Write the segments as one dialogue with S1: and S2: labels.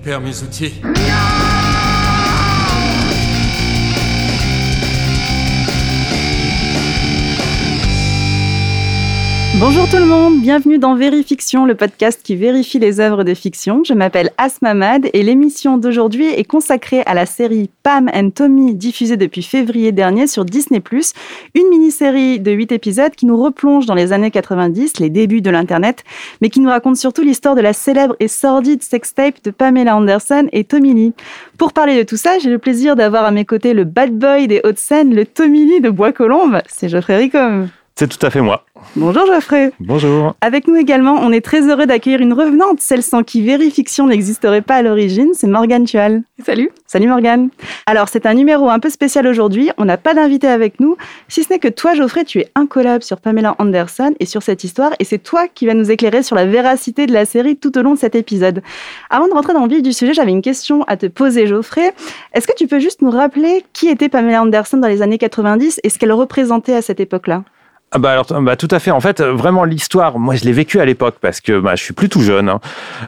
S1: récupère mes outils.
S2: Bonjour tout le monde, bienvenue dans Vérifiction, le podcast qui vérifie les œuvres de fiction. Je m'appelle Asmamad et l'émission d'aujourd'hui est consacrée à la série Pam and Tommy diffusée depuis février dernier sur Disney+, une mini-série de 8 épisodes qui nous replonge dans les années 90, les débuts de l'internet, mais qui nous raconte surtout l'histoire de la célèbre et sordide sextape de Pamela Anderson et Tommy Lee. Pour parler de tout ça, j'ai le plaisir d'avoir à mes côtés le bad boy des Hauts-de-Seine, le Tommy Lee de Bois-Colombes, c'est Geoffrey Ricom.
S3: C'est tout à fait moi.
S2: Bonjour Geoffrey.
S3: Bonjour.
S2: Avec nous également, on est très heureux d'accueillir une revenante, celle sans qui Vérifiction n'existerait pas à l'origine, c'est Morgane Tual.
S4: Salut.
S2: Salut Morgane. Alors c'est un numéro un peu spécial aujourd'hui, on n'a pas d'invité avec nous, si ce n'est que toi Geoffrey, tu es incollable sur Pamela Anderson et sur cette histoire, et c'est toi qui vas nous éclairer sur la véracité de la série tout au long de cet épisode. Avant de rentrer dans le vif du sujet, j'avais une question à te poser Geoffrey. Est-ce que tu peux juste nous rappeler qui était Pamela Anderson dans les années 90 et ce qu'elle représentait à cette époque-là?
S3: Ah bah alors bah tout à fait. En fait, vraiment l'histoire, moi je l'ai vécu à l'époque parce que bah, je suis plus tout jeune. Hein.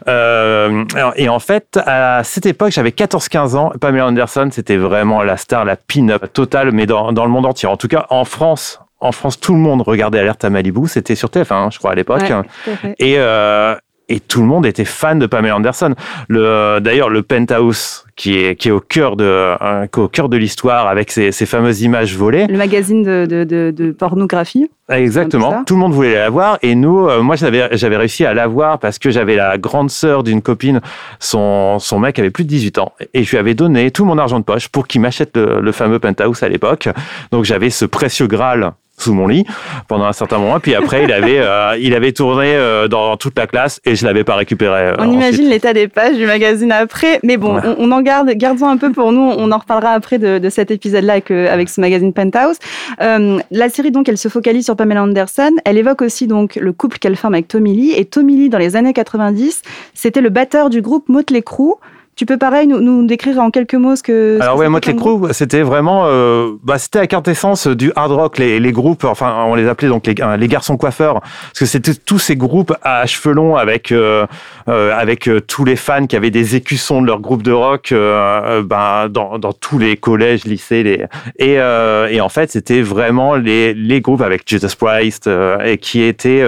S3: Euh, et en fait, à cette époque, j'avais 14-15 ans. Pamela Anderson, c'était vraiment la star, la pin-up totale, mais dans, dans le monde entier. En tout cas, en France, en France, tout le monde regardait Alerte à Malibu. C'était sur TF1, hein, je crois, à l'époque.
S2: Ouais,
S3: et, euh, et tout le monde était fan de Pamela Anderson. Le, d'ailleurs, le penthouse qui est, qui est au cœur de, euh, au cœur de l'histoire avec ces, ces, fameuses images volées.
S2: Le magazine de, de, de, de pornographie.
S3: Exactement. Tout le monde voulait la voir et nous, euh, moi, j'avais, j'avais réussi à la voir parce que j'avais la grande sœur d'une copine. Son, son mec avait plus de 18 ans et je lui avais donné tout mon argent de poche pour qu'il m'achète le, le fameux penthouse à l'époque. Donc j'avais ce précieux graal sous mon lit pendant un certain moment. Puis après, il avait, euh, il avait tourné euh, dans toute la classe et je l'avais pas récupéré. Euh,
S2: on imagine l'état des pages du magazine après, mais bon, ouais. on, on, en garde, gardons un peu pour nous. On en reparlera après de, de cet épisode-là avec, avec, ce magazine Penthouse. la série donc, elle se focalise sur Pamela Anderson. Elle évoque aussi donc le couple qu'elle forme avec Tommy Lee. Et Tommy Lee, dans les années 90, c'était le batteur du groupe Motley Crue. Tu peux pareil nous, nous, décrire en quelques mots ce que.
S3: Alors
S2: ce
S3: ouais, Motley Crue, c'était vraiment, euh, bah, c'était la quintessence du hard rock, les, les, groupes, enfin on les appelait donc les, les garçons coiffeurs, parce que c'était tous ces groupes à cheveux longs avec euh, euh, avec tous les fans qui avaient des écussons de leur groupe de rock, ben dans, dans tous les collèges, lycées, les et, et en fait c'était vraiment les les groupes avec Jesus Christ et qui étaient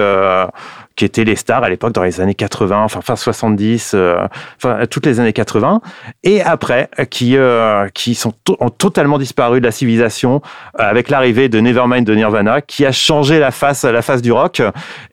S3: qui étaient les stars à l'époque dans les années 80, enfin fin 70, euh, enfin toutes les années 80, et après qui euh, qui sont ont totalement disparu de la civilisation euh, avec l'arrivée de Nevermind de Nirvana, qui a changé la face la face du rock,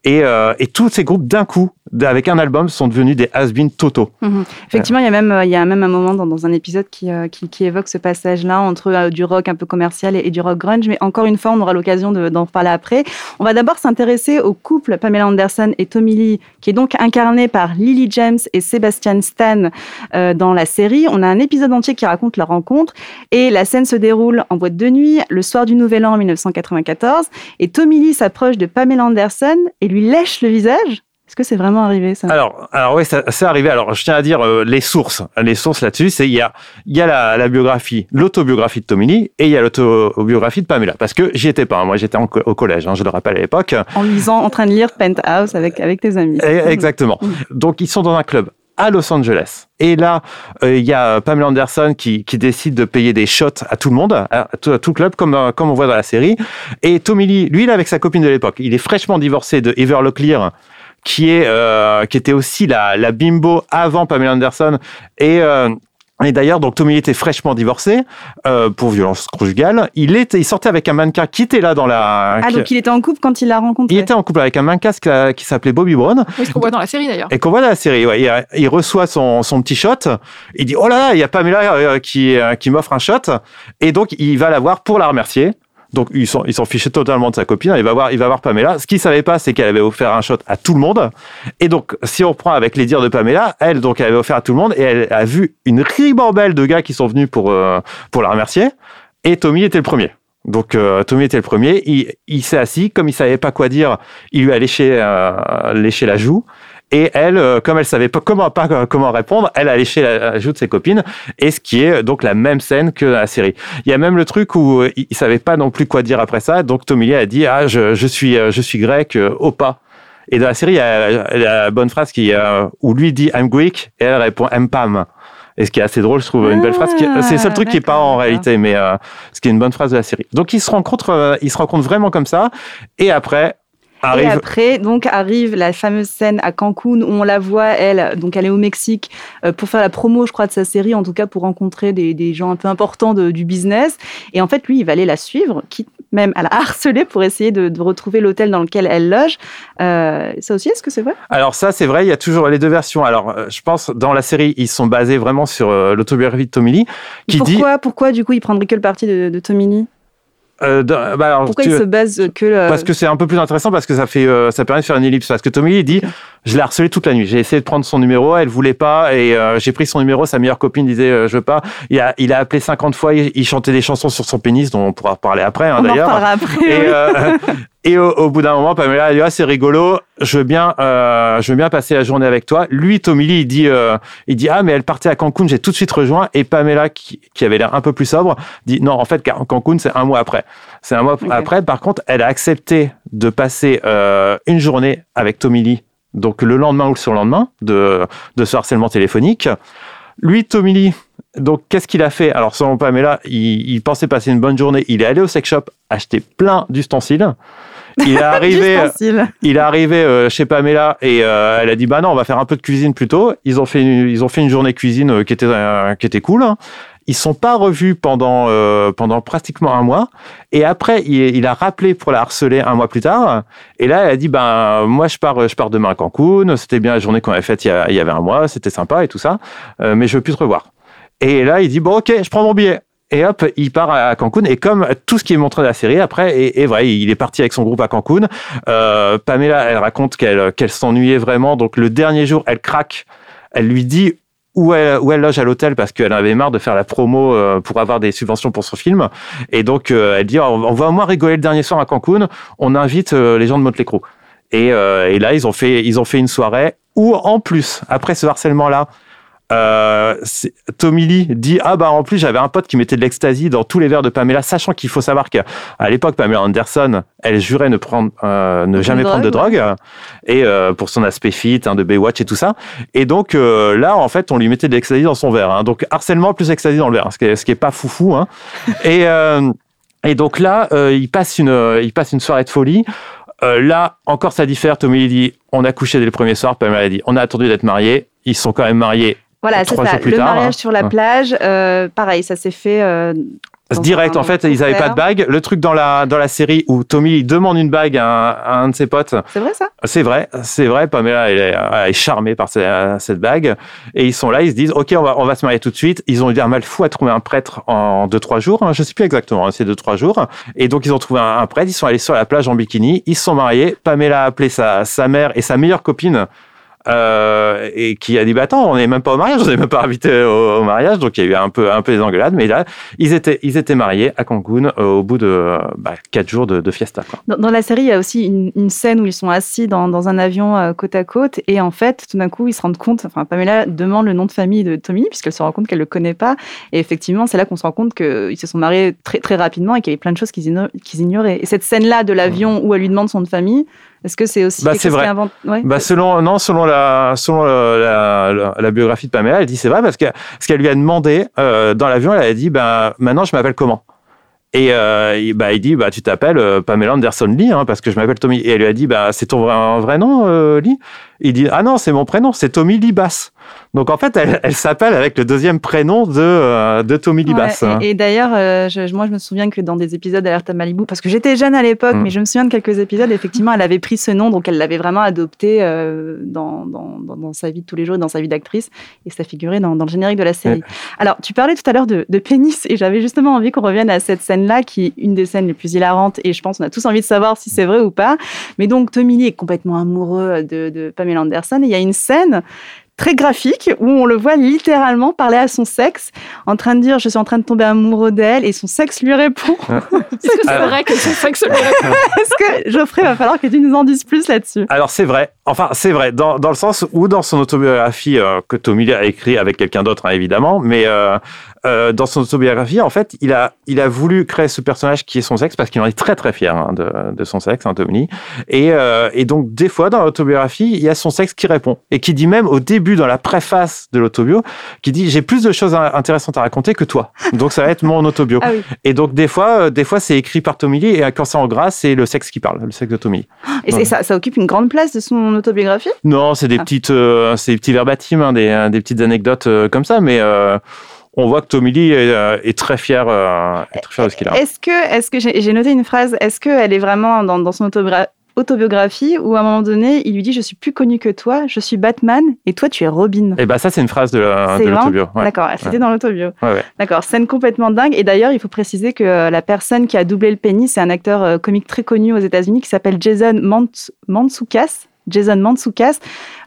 S3: et, euh, et tous ces groupes d'un coup avec un album sont devenus des has-been totaux.
S2: Mmh. Effectivement, il y a même il y a même un moment dans, un épisode qui, qui, qui évoque ce passage-là entre du rock un peu commercial et, du rock grunge, mais encore une fois, on aura l'occasion d'en parler après. On va d'abord s'intéresser au couple Pamela Anderson et Tommy Lee, qui est donc incarné par Lily James et Sebastian Stan euh, dans la série. On a un épisode entier qui raconte leur rencontre et la scène se déroule en boîte de nuit le soir du Nouvel An en 1994 et Tommy Lee s'approche de Pamela Anderson et lui lèche le visage. Est-ce que c'est vraiment arrivé ça?
S3: Alors, alors oui, c'est arrivé. Alors, je tiens à dire euh, les sources. Les sources là-dessus, c'est il y a il y a la, la biographie, l'autobiographie de Tommy Lee et il y a l'autobiographie de Pamela. Parce que j'y étais pas. Hein. Moi, j'étais au collège. Hein, je le rappelle à l'époque.
S2: En lisant, en train de lire Penthouse avec avec tes amis.
S3: Et, exactement. Donc, ils sont dans un club à Los Angeles. Et là, euh, il y a Pamela Anderson qui, qui, décide de payer des shots à tout le monde, à tout, à tout le club, comme, euh, comme on voit dans la série. Et Tommy Lee, lui, il est avec sa copine de l'époque. Il est fraîchement divorcé de Ever Locklear, qui est euh, qui était aussi la, la bimbo avant Pamela Anderson et euh, et d'ailleurs, donc Tommy était fraîchement divorcé euh, pour violence conjugale. Il était, il sortait avec un mannequin qui était là dans la.
S2: Ah donc il était en couple quand il l'a rencontré.
S3: Il était en couple avec un mannequin qui, qui s'appelait Bobby Brown.
S4: Oui, ce qu'on voit dans la série d'ailleurs.
S3: Et qu'on voit dans la série. Ouais, il, il, reçoit son, son petit shot. Il dit oh là là, il y a Pamela euh, qui qui m'offre un shot. Et donc il va la voir pour la remercier. Donc ils s'en fichaient totalement de sa copine. Il va voir il va voir Pamela. Ce qu'il savait pas, c'est qu'elle avait offert un shot à tout le monde. Et donc si on prend avec les dires de Pamela, elle donc elle avait offert à tout le monde et elle a vu une ribambelle de gars qui sont venus pour euh, pour la remercier. Et Tommy était le premier. Donc euh, Tommy était le premier. Il, il s'est assis comme il savait pas quoi dire. Il lui a léché euh, léché la joue. Et elle, comme elle savait pas comment pas comment répondre, elle a léché la joue de ses copines. Et ce qui est donc la même scène que la série. Il y a même le truc où il savait pas non plus quoi dire après ça. Donc Tommy Lee a dit ah je, je suis je suis grec, opa. Et dans la série, il y a la bonne phrase qui, euh, où lui dit I'm Greek et elle répond I'm Pam. Et ce qui est assez drôle, je trouve, une belle phrase. C'est le seul truc qui est pas en réalité, mais euh, ce qui est une bonne phrase de la série. Donc ils se rencontrent, euh, ils se rencontrent vraiment comme ça. Et après,
S2: Arrive... Et après, donc arrive la fameuse scène à Cancun où on la voit, elle, donc elle est au Mexique euh, pour faire la promo, je crois, de sa série, en tout cas pour rencontrer des, des gens un peu importants de, du business. Et en fait, lui, il va aller la suivre, quitte même à la harceler pour essayer de, de retrouver l'hôtel dans lequel elle loge. Euh, ça aussi, est-ce que c'est vrai?
S3: Alors ça, c'est vrai. Il y a toujours les deux versions. Alors, euh, je pense dans la série, ils sont basés vraiment sur l'autobiographie de Tommy Lee, qui
S2: pourquoi, dit. Pourquoi, du coup, il prendrait que le parti de, de Tommy Lee?
S3: Euh, bah alors,
S2: Pourquoi tu, il se base que le...
S3: Parce que c'est un peu plus intéressant parce que ça fait euh, ça permet de faire une ellipse. Parce que Tommy il dit je l'ai harcelé toute la nuit. J'ai essayé de prendre son numéro elle voulait pas et euh, j'ai pris son numéro sa meilleure copine disait euh, je veux pas. Il a il a appelé 50 fois il, il, chantait des chansons sur son pénis dont on pourra parler après hein, d'ailleurs.
S2: et,
S3: oui. et au, au, bout d'un moment Pamela elle dit ah, c'est rigolo je veux bien je veux bien passer la journée avec toi lui Tommy Lee il dit il dit ah mais elle partait à Cancun j'ai tout de suite rejoint et Pamela qui, qui avait l'air un peu plus sobre dit non en fait Cancun c'est un mois après c'est un mois okay. après. Par contre, elle a accepté de passer euh, une journée avec Tommy Lee, donc le lendemain ou le surlendemain de, de ce harcèlement téléphonique. Lui, Tommy Lee, donc qu'est-ce qu'il a fait? Alors selon Pamela, il, il pensait passer une bonne journée. Il est allé au sex shop acheter plein d'ustensiles. Il est arrivé, il est arrivé euh, chez Pamela et euh, elle a dit bah non, on va faire un peu de cuisine plutôt. Ils ont fait une, ils ont fait une journée cuisine euh, qui était euh, qui était cool. Hein. Ils sont pas revus pendant euh, pendant pratiquement un mois. Et après, il, il, a rappelé pour la harceler un mois plus tard. Et là, elle a dit ben moi je pars je pars demain à Cancun. C'était bien la journée qu'on avait faite il y, a, il y avait un mois. C'était sympa et tout ça. Euh, mais je veux plus te revoir. Et là, il dit bon ok, je prends mon billet. Et hop, il part à Cancun. Et comme tout ce qui est montré dans la série, après, est, est vrai, il est parti avec son groupe à Cancun. Euh, Pamela, elle raconte qu'elle qu'elle s'ennuyait vraiment. Donc le dernier jour, elle craque. Elle lui dit où elle, où elle loge à l'hôtel parce qu'elle avait marre de faire la promo euh, pour avoir des subventions pour son film. Et donc, euh, elle dit, oh, on va au moins rigoler le dernier soir à Cancun, on invite les gens de Motley Crue. Et, et là, ils ont, fait, ils ont fait une soirée où, en plus, après ce harcèlement-là, euh, Tommy Lee dit ah bah en plus j'avais un pote qui mettait de l'ecstasy dans tous les verres de Pamela sachant qu'il faut savoir qu'à l'époque Pamela Anderson elle jurait ne prendre euh, ne jamais prendre de drogue. et euh, pour son aspect fit hein, de Baywatch et tout ça. Et donc euh, là en fait on lui mettait de l'ecstasy dans son verre hein. donc harcèlement plus ecstasy dans le verre ce qui est, ce qui est pas foufou hein. et et donc là il passe une il passe une soirée de folie. Là encore ça diffère. Tommy Lee dit on a couché dès le premier soir. Pamela dit on a attendu d'être mariés. Ils sont quand même mariés
S2: voilà, c'est ça. Le
S3: tard,
S2: mariage
S3: hein.
S2: sur la plage, euh, pareil, ça s'est fait. Euh,
S3: direct, en fait, ils n'avaient pas de bague. Le truc dans la, dans la série où Tommy demande une bague à un, à un de ses potes.
S2: C'est vrai, ça?
S3: C'est vrai, c'est vrai. Pamela, elle est, elle est charmée par cette, cette, bague. Et ils sont là, ils se disent, OK, on va, on va se marier tout de suite. Ils ont eu un mal fou à trouver un prêtre en 2-3 jours. Hein, je ne sais plus exactement, hein, c'est 2-3 jours. Et donc, ils ont trouvé un, un, prêtre. Ils sont allés sur la plage en bikini. Ils se sont mariés. Pamela a appelé sa, sa mère et sa meilleure copine euh, et qui a dit bah attends on n'est même pas au mariage on n'est même pas invité au, au, mariage. Donc il y a eu un peu un peu des engueulades. Mais là ils étaient ils étaient mariés à Cancun euh, au bout de bah, quatre jours de, de fiesta quoi.
S2: Dans, dans, la série il y a aussi une, une scène où ils sont assis dans, dans un avion euh, côte à côte. Et en fait tout d'un coup ils se rendent compte enfin Pamela demande le nom de famille de Tommy puisqu'elle se rend compte qu'elle le connaît pas. Et effectivement c'est là qu'on se rend compte qu'ils se sont mariés très très rapidement et qu'il y avait plein de choses qu'ils ignoraient, et cette scène là de l'avion où elle lui demande son nom de famille est-ce que c'est aussi
S3: bah, c'est vrai.
S2: Ouais.
S3: Bah, selon non selon la selon la, la, la, biographie de Pamela, elle dit c'est vrai parce que ce qu'elle lui a demandé euh, dans l'avion, elle a dit ben maintenant je m'appelle comment? Et euh, bah, il dit bah tu t'appelles euh, Pamela Anderson Lee hein, parce que je m'appelle Tommy et elle lui a dit bah c'est ton vrai, vrai nom euh, Lee? Il dit ah non c'est mon prénom c'est Tommy Lee Bass donc en fait elle, elle s'appelle avec le deuxième prénom de euh, de Tommy
S2: ouais, et, et d'ailleurs euh, moi je me souviens que dans des épisodes d'Alerte à Malibu parce que j'étais jeune à l'époque mm. mais je me souviens de quelques épisodes effectivement elle avait pris ce nom donc elle l'avait vraiment adopté euh, dans, dans, dans, dans, sa vie de tous les jours dans sa vie d'actrice et ça figurait dans, le générique de la série ouais. alors tu parlais tout à l'heure de, de pénis et j'avais justement envie qu'on revienne à cette scène là qui est une des scènes les plus hilarantes et je pense qu'on a tous envie de savoir si c'est vrai ou pas mais donc Tommy Lee est complètement amoureux de, de Pamela Anderson et il y a une scène très graphique où on le voit littéralement parler à son sexe en train de dire je suis en train de tomber amoureux d'elle et son sexe lui répond.
S1: Est-ce que c'est vrai que son sexe lui répond.
S2: Est-ce que Geoffrey va falloir que tu nous en dises plus là-dessus.
S3: Alors c'est vrai. Enfin c'est vrai. Dans, dans, le sens où dans son autobiographie euh, que Tommy a écrit avec quelqu'un d'autre hein, évidemment, mais euh, euh, dans son autobiographie, en fait, il a, il a voulu créer ce personnage qui est son sexe parce qu'il en est très très fier hein, de, de, son sexe, hein, Tommy Et, euh, et donc, des fois, dans l'autobiographie, il y a son sexe qui répond et qui dit même au début, dans la préface de l'autobio, qui dit J'ai plus de choses intéressantes à raconter que toi. Donc, ça va être mon autobio. Ah oui. Et donc, des fois, des fois c'est écrit par Tommy Lee et quand c'est en gras, c'est le sexe qui parle, le sexe de Tommy
S2: Et ça, ça, occupe une grande place de son autobiographie?
S3: Non, c'est des, ah. petites, c'est des petits verbatims, hein, des, des, petites anecdotes comme ça, mais on voit que Tommy Lee est, euh, très fier, euh, très fier de ce qu'il a.
S2: Est-ce que, est-ce que j'ai noté une phrase, est-ce qu'elle est vraiment dans, son autobiographie où à un moment donné, il lui dit Je suis plus connu que toi, je suis Batman et toi tu es Robin.
S3: Et eh bah ben, ça, c'est une phrase de, l'autobio.
S2: D'accord, c'était dans l'autobio. D'accord, scène complètement dingue. Et d'ailleurs, il faut préciser que euh, la personne qui a doublé le penny, c'est un acteur comique très connu aux États-Unis qui s'appelle Jason Mantzoukas. Jason Mantzoukas.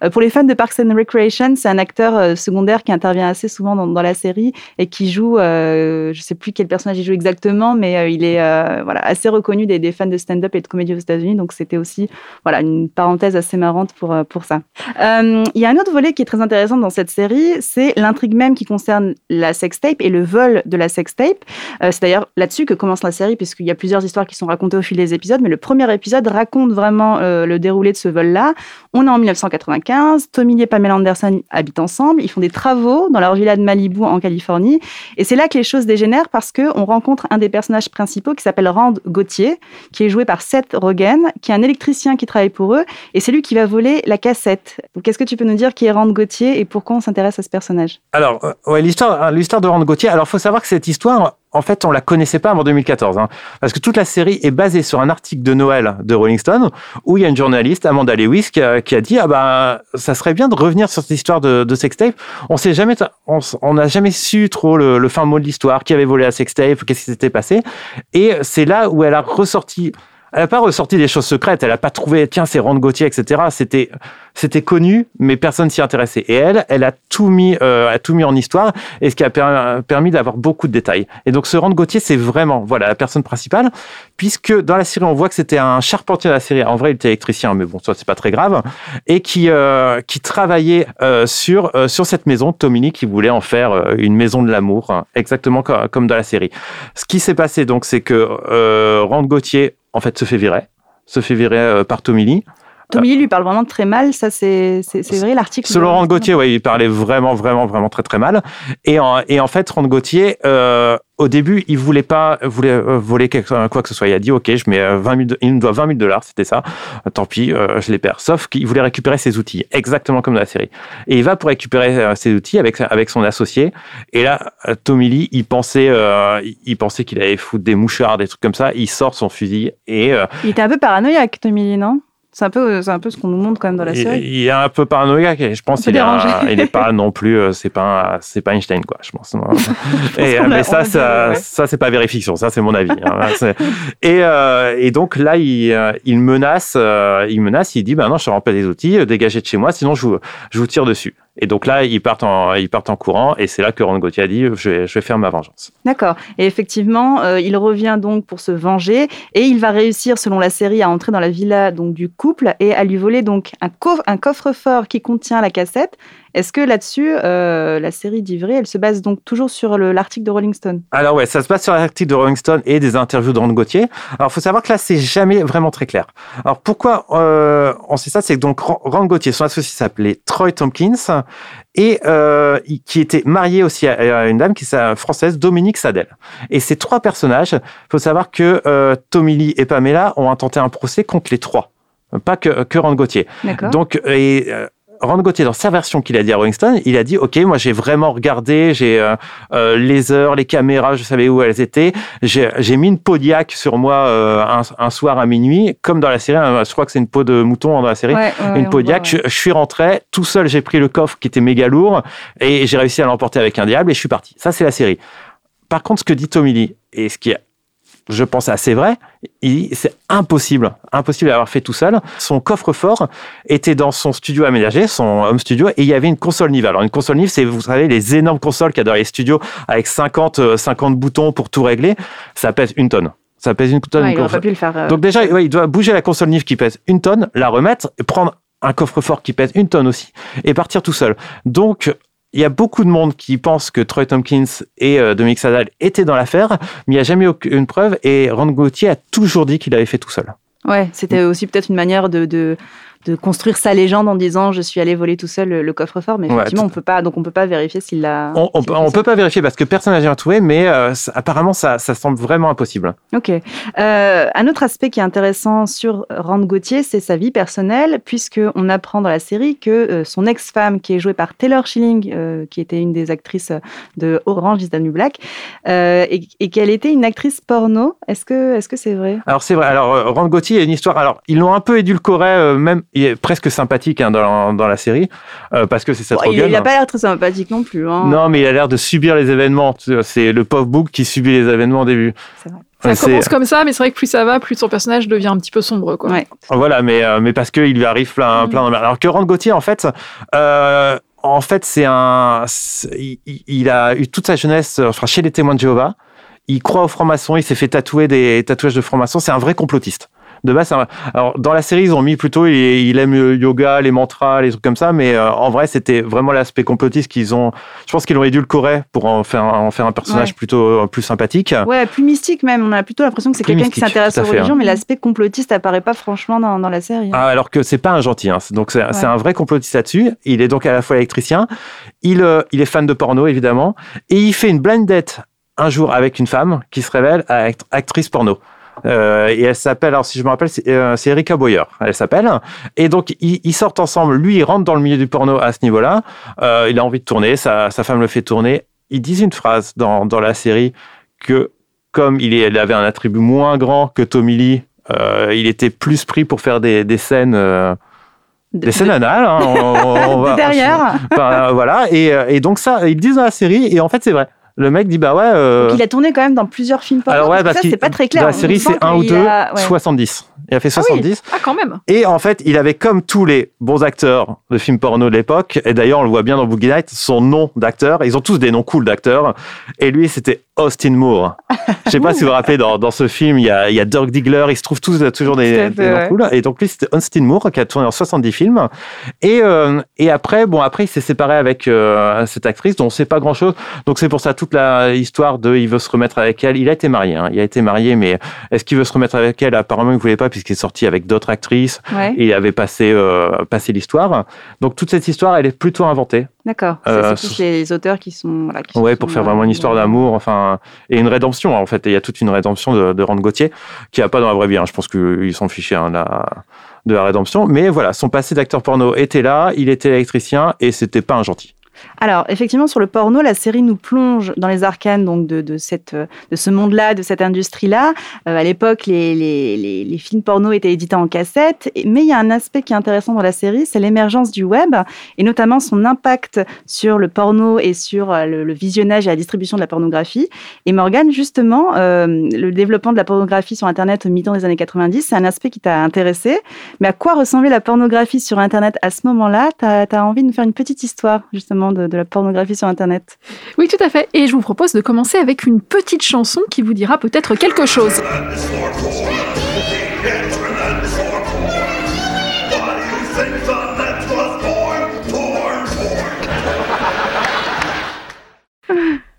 S2: Euh, pour les fans de Parks and Recreation, c'est un acteur euh, secondaire qui intervient assez souvent dans, la série et qui joue, euh, je ne sais plus quel personnage il joue exactement, mais il est voilà, assez reconnu des, fans de stand-up et de comédie aux États-Unis. Donc c'était aussi voilà, une parenthèse assez marrante pour, pour ça. Il y a un autre volet qui est très intéressant dans cette série, c'est l'intrigue même qui concerne la sextape et le vol de la sextape. c'est d'ailleurs là-dessus que commence la série, puisqu'il y a plusieurs histoires qui sont racontées au fil des épisodes, mais le premier épisode raconte vraiment le déroulé de ce vol-là on est en 1995. Tommy et Pamela Anderson habitent ensemble. Ils font des travaux dans leur villa de Malibu en Californie. Et c'est là que les choses dégénèrent parce qu'on rencontre un des personnages principaux qui s'appelle Rand Gauthier, qui est joué par Seth Rogen, qui est un électricien qui travaille pour eux. Et c'est lui qui va voler la cassette. Qu'est-ce que tu peux nous dire qui est Rand Gauthier et pourquoi on s'intéresse à ce personnage?
S3: Alors, euh, ouais, l'histoire, l'histoire de Rand Gauthier. Alors, faut savoir que cette histoire, en fait, on la connaissait pas avant 2014, hein, parce que toute la série est basée sur un article de Noël de Rolling Stone où il y a une journaliste, Amanda Lewis, qui a, dit ah bah ça serait bien de revenir sur cette histoire de, de sextape. On sait jamais, on n'a jamais su trop le, fin mot de l'histoire, qui avait volé la sextape, qu'est-ce qui s'était passé, et c'est là où elle a ressorti elle n'a pas ressorti des choses secrètes. Elle n'a pas trouvé, tiens, c'est Rand Gauthier, etc. C'était, c'était connu, mais personne s'y intéressait. Et elle, elle a tout mis, euh, a tout mis en histoire, et ce qui a permis d'avoir beaucoup de détails. Et donc, ce Rand Gauthier, c'est vraiment, voilà, la personne principale, puisque dans la série, on voit que c'était un charpentier de la série. En vrai, il était électricien, mais bon, ça, c'est pas très grave. Et qui, euh, qui travaillait euh, sur, euh, sur cette maison, Tomini, qui voulait en faire euh, une maison de l'amour, hein, exactement comme, comme dans la série. Ce qui s'est passé, donc, c'est que euh, Rand Gauthier en fait, se fait virer, se fait virer euh, par Tommy
S2: Tommy lui parle vraiment très mal, ça c'est vrai l'article.
S3: Selon Rand Gauthier, oui, il parlait vraiment, vraiment, vraiment très très mal. Et en, et en fait, Rand Gauthier, euh, au début, il voulait pas voulait, euh, voler quelque, quoi que ce soit. Il a dit, OK, je mets 20 000, il me doit 20 000 dollars, c'était ça. Tant pis, je les perds. Sauf qu'il voulait récupérer ses outils, exactement comme dans la série. Et il va pour récupérer ses outils avec, avec son associé. Et là, Tommy Lee, il pensait, il pensait qu'il allait foutre des mouchards, des trucs comme ça. Il sort son fusil et.
S2: il était un peu paranoïaque, Tommy Lee, non? C'est un peu, c'est un peu ce qu'on nous montre quand même dans la série.
S3: Il, est un peu paranoïaque. Je pense qu'il il n'est pas non plus, euh, c'est pas, c'est pas Einstein quoi. Je pense. et, mais ça, ça, ça c'est pas vérification. Ça, c'est mon avis. Hein. et, euh, et donc là, il, euh, il menace, il menace. Il dit, ben non, je te remplis des outils, dégagez de chez moi, sinon je vous, je vous tire dessus. Et donc là, ils partent en, ils partent en courant, et c'est là que Ron Gauthier a dit je vais, faire ma vengeance.
S2: D'accord. Et effectivement, euh, il revient donc pour se venger, et il va réussir, selon la série, à entrer dans la villa donc du couple et à lui voler donc un coffre-fort qui contient la cassette est-ce que là-dessus, euh, la série d'Ivry, elle se base donc toujours sur l'article de Rolling Stone?
S3: Alors ouais, ça se base sur l'article de Rolling Stone et des interviews de Ron Gauthier. Alors il faut savoir que là, c'est jamais vraiment très clair. Alors pourquoi euh, on sait ça C'est que donc Ron Gauthier, son associé s'appelait Troy Tompkins et euh, qui était marié aussi à, une dame qui est française, Dominique Sadel. Et ces trois personnages, il faut savoir que euh, Tommy Lee et Pamela ont intenté un procès contre les trois pas que, que Rand Gauthier. Donc, et, euh, Rand Gauthier, dans sa version qu'il a dit à Rolling Stone, il a dit Ok, moi j'ai vraiment regardé, j'ai euh, euh, les heures, les caméras, je savais où elles étaient. J'ai mis une peau d'IAC sur moi euh, un, soir à minuit, comme dans la série. Hein, je crois que c'est une peau de mouton dans la série. une peau d'IAC. Je, je, suis rentré tout seul, j'ai pris le coffre qui était méga lourd et j'ai réussi à l'emporter avec un diable et je suis parti. Ça, c'est la série. Par contre, ce que dit Tommy Lee, et ce qui est je pense assez vrai. C'est impossible, impossible d'avoir fait tout seul. Son coffre-fort était dans son studio aménagé, son home studio, et il y avait une console Nive. Alors une console Nive, c'est vous savez les énormes consoles qu'il y a dans les studios avec 50 50 euh, boutons pour tout régler. Ça pèse une tonne. Ça pèse une tonne.
S2: Euh,
S3: Donc déjà, il doit bouger la console Nive qui pèse une tonne, la remettre, et prendre un coffre-fort qui pèse une tonne aussi, et partir tout seul. Donc il y a beaucoup de monde qui pense que Troy Tompkins et euh, Dominique Sadal étaient dans l'affaire, mais il n'y a jamais aucune preuve. Et Ron Gauthier a toujours dit qu'il avait fait tout seul.
S2: Ouais, c'était aussi peut-être une manière de, de, de construire sa légende en disant je suis allé voler tout seul le, coffre-fort, mais effectivement on peut pas donc on peut pas vérifier s'il l'a.
S3: On, on, on peut pas vérifier parce que personne n'a jamais trouvé, mais euh, apparemment ça, ça semble vraiment impossible.
S2: Ok. Euh, un autre aspect qui est intéressant sur Rand Gauthier, c'est sa vie personnelle, puisque on apprend dans la série que euh, son ex-femme, qui est jouée par Taylor Schilling, qui était une des actrices de Orange is the New Black, et, et qu'elle était une actrice porno. Est-ce que est-ce que c'est vrai?
S3: Alors c'est vrai. Alors Rand Gauthier, a une histoire. Alors ils l'ont un peu édulcoré, même il est presque sympathique hein, dans, dans, la série euh, parce que c'est ça.
S2: Bon, il n'a pas l'air très sympathique non plus. Hein.
S3: Non, mais il a l'air de subir les événements. C'est le pauvre Book qui subit les événements au début.
S1: C'est vrai. Ça commence comme ça, mais c'est vrai que plus ça va, plus son personnage devient un petit peu sombre. Quoi.
S2: Ouais.
S3: Voilà, mais, euh, mais parce qu'il lui arrive plein, mmh. plein de... Alors que Rand Gauthier, en fait, euh, en fait, c'est un... Il, il, a eu toute sa jeunesse enfin, chez les témoins de Jéhovah. Il croit aux francs-maçons, il s'est fait tatouer des tatouages de francs-maçons. C'est un vrai complotiste de base, un... alors dans la série, ils ont mis plutôt, il, il, aime le yoga, les mantras, les trucs comme ça, mais euh, en vrai, c'était vraiment l'aspect complotiste qu'ils ont. Je pense qu'ils l'ont édulcoré pour en faire, en faire un personnage
S2: Ouais.
S3: plutôt euh, plus sympathique.
S2: Ouais, plus mystique même. On a plutôt l'impression que c'est quelqu'un qui s'intéresse aux religions,
S3: hein.
S2: mais l'aspect complotiste apparaît pas franchement dans, dans la série. hein.
S3: Ah, alors que c'est pas un gentil, hein. donc c'est un vrai complotiste là-dessus. Il est donc à la fois électricien, il, euh, il est fan de porno évidemment, et il fait une blind date un jour avec une femme qui se révèle act- actrice porno. Euh, et elle s'appelle, alors si je me rappelle, c'est euh, Erika Boyer, elle s'appelle. Et donc ils, ils sortent ensemble. Lui, il rentre dans le milieu du porno à ce niveau-là. Euh, il a envie de tourner, sa, sa femme le fait tourner. Ils disent une phrase dans, dans la série que comme il, est, il avait un attribut moins grand que Tommy Lee, euh, il était plus pris pour faire des, des scènes.
S2: De-
S3: des scènes anales, hein, on- on va-
S2: derrière.
S3: Voilà, et, et donc ça, ils disent dans la série, et en fait, c'est vrai. Le mec dit, bah ouais. euh,
S2: Donc, il a tourné quand même dans plusieurs films porno.
S3: alors ouais,
S2: parce que ça, c'est pas très clair.
S3: Dans la série, c'est un ou deux,
S2: a- ouais.
S3: 70. Il a fait
S2: Ah oui.
S3: 70.
S1: Ah, quand même.
S3: Et en fait, il avait comme tous les bons acteurs de films porno de l'époque, et d'ailleurs, on le voit bien dans Boogie Night, son nom d'acteur. Ils ont tous des noms cool d'acteurs. Et lui, c'était Austin Moore. Je sais pas si vous vous rappelez, dans, dans ce film, il y a, il y a Dirk Diggler, ils se trouvent tous toujours
S2: Tout
S3: des, noms
S2: ouais.
S3: cool. Et donc lui, c'était Austin Moore qui a tourné en 70 films. Et, euh, et après, bon, après, il s'est séparé avec euh, cette actrice dont on sait pas grand chose. Donc c'est pour ça toute la histoire de il veut se remettre avec elle. Il a été marié, hein. il a été marié, mais est-ce qu'il veut se remettre avec elle? Apparemment, il voulait pas puisqu'il est sorti avec d'autres actrices
S2: Ouais,
S3: et il avait passé, euh, passé l'histoire. Donc toute cette histoire, elle est plutôt inventée.
S2: d'accord.
S3: Euh,
S2: c'est tous les auteurs qui sont. Voilà, qui
S3: Ouais,
S2: sont
S3: pour faire vraiment une histoire d'amour, enfin, et une rédemption en fait. Et il y a toute une rédemption de, de Rand Gauthier qui a pas dans la vraie vie. hein. Je pense qu'ils sont fichés hein, de la rédemption. Mais voilà, son passé d'acteur porno était là. Il était électricien et c'était pas un gentil.
S2: Alors, effectivement, sur le porno, la série nous plonge dans les arcanes donc de, de, cette, euh, de ce monde-là, de cette industrie-là. Euh, à l'époque, les, les, les, films porno étaient édités en cassette, et- mais il y a un aspect qui est intéressant dans la série, c'est l'émergence du web, et notamment son impact sur le porno et sur euh, le, visionnage et la distribution de la pornographie. Et Morgane, justement, le développement de la pornographie sur Internet au mi-temps des années 90, c'est un aspect qui t'a intéressé. Mais à quoi ressemblait la pornographie sur Internet à ce moment-là? Tu as, envie de nous faire une petite histoire, justement, de, la pornographie sur Internet.
S1: Oui, tout à fait. Et je vous propose de commencer avec une petite chanson qui vous dira peut-être quelque chose.